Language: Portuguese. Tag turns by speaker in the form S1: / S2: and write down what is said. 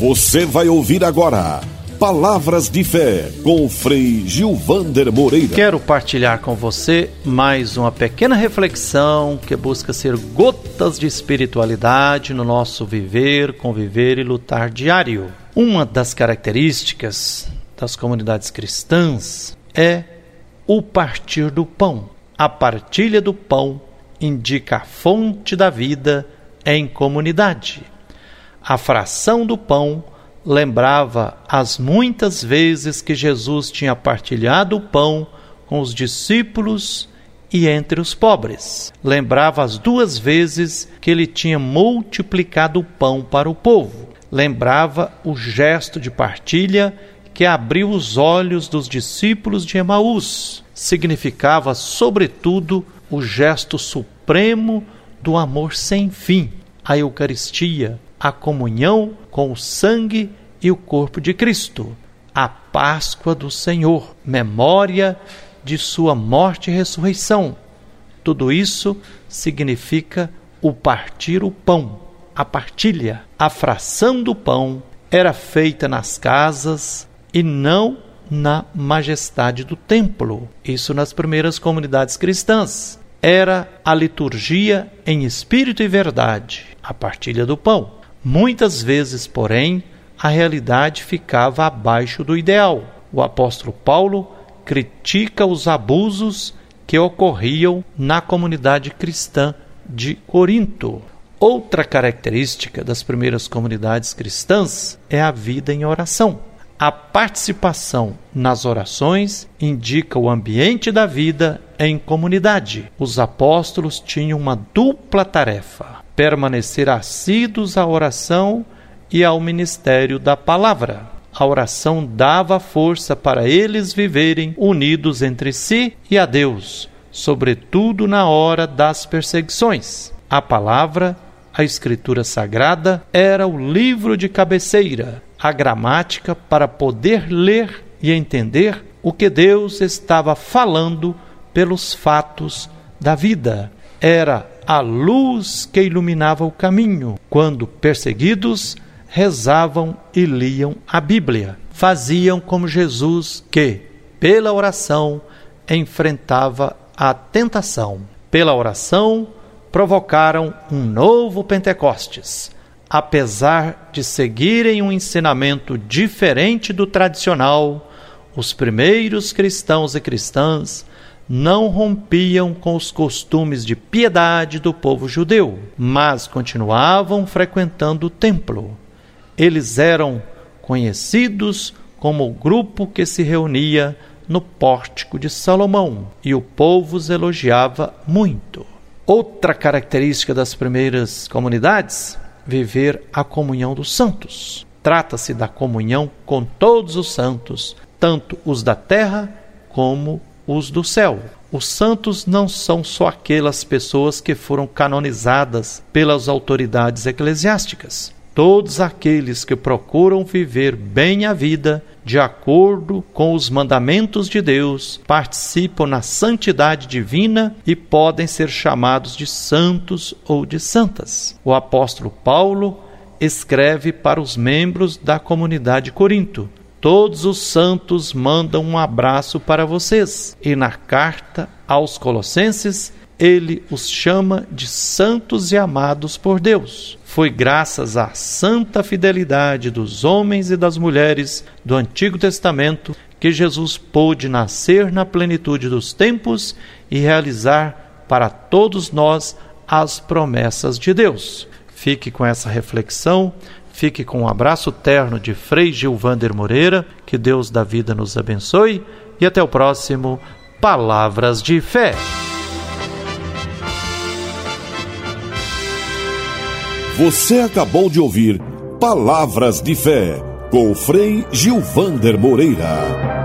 S1: Você vai ouvir agora Palavras de Fé com Frei Gilvander Moreira.
S2: Quero partilhar com você mais uma pequena reflexão que busca ser gotas de espiritualidade no nosso viver, conviver e lutar diário. Uma das características das comunidades cristãs é o partir do pão. A partilha do pão indica a fonte da vida em comunidade. A fração do pão lembrava as muitas vezes que Jesus tinha partilhado o pão com os discípulos e entre os pobres. Lembrava as duas vezes que ele tinha multiplicado o pão para o povo. Lembrava o gesto de partilha que abriu os olhos dos discípulos de Emaús. Significava, sobretudo, o gesto supremo do amor sem fim, a Eucaristia, a comunhão com o sangue e o corpo de Cristo, a Páscoa do Senhor, memória de sua morte e ressurreição. Tudo isso significa o partir o pão, a partilha. A fração do pão era feita nas casas e não na majestade do templo. Isso nas primeiras comunidades cristãs. Era a liturgia em espírito e verdade, a partilha do pão. Muitas vezes, porém, a realidade ficava abaixo do ideal. O apóstolo Paulo critica os abusos que ocorriam na comunidade cristã de Corinto. Outra característica das primeiras comunidades cristãs é a vida em oração. A participação nas orações indica o ambiente da vida em comunidade. Os apóstolos tinham uma dupla tarefa: permanecer assíduos à oração e ao ministério da palavra. A oração dava força para eles viverem unidos entre si e a Deus, sobretudo na hora das perseguições. A palavra, a Escritura Sagrada, era o livro de cabeceira, a gramática para poder ler e entender o que Deus estava falando pelos fatos da vida. Era a luz que iluminava o caminho. Quando perseguidos, rezavam e liam a Bíblia. Faziam como Jesus, que, pela oração, enfrentava a tentação. Pela oração, provocaram um novo Pentecostes. Apesar de seguirem um ensinamento diferente do tradicional, os primeiros cristãos e cristãs não rompiam com os costumes de piedade do povo judeu, mas continuavam frequentando o templo. Eles eram conhecidos como o grupo que se reunia no pórtico de Salomão, e o povo os elogiava muito. Outra característica das primeiras comunidades, viver a comunhão dos santos. Trata-se da comunhão com todos os santos, tanto os da terra como os do céu. Os santos não são só aquelas pessoas que foram canonizadas pelas autoridades eclesiásticas. Todos aqueles que procuram viver bem a vida, de acordo com os mandamentos de Deus, participam na santidade divina e podem ser chamados de santos ou de santas. O apóstolo Paulo escreve para os membros da comunidade de Corinto: Todos os santos mandam um abraço para vocês. E na carta aos Colossenses, ele os chama de santos e amados por Deus. Foi graças à santa fidelidade dos homens e das mulheres do Antigo Testamento que Jesus pôde nascer na plenitude dos tempos e realizar para todos nós as promessas de Deus. Fique com essa reflexão. Fique com um abraço terno de Frei Gilvander Moreira, que Deus da vida nos abençoe e até o próximo Palavras de Fé.
S1: Você acabou de ouvir Palavras de Fé com Frei Gilvander Moreira.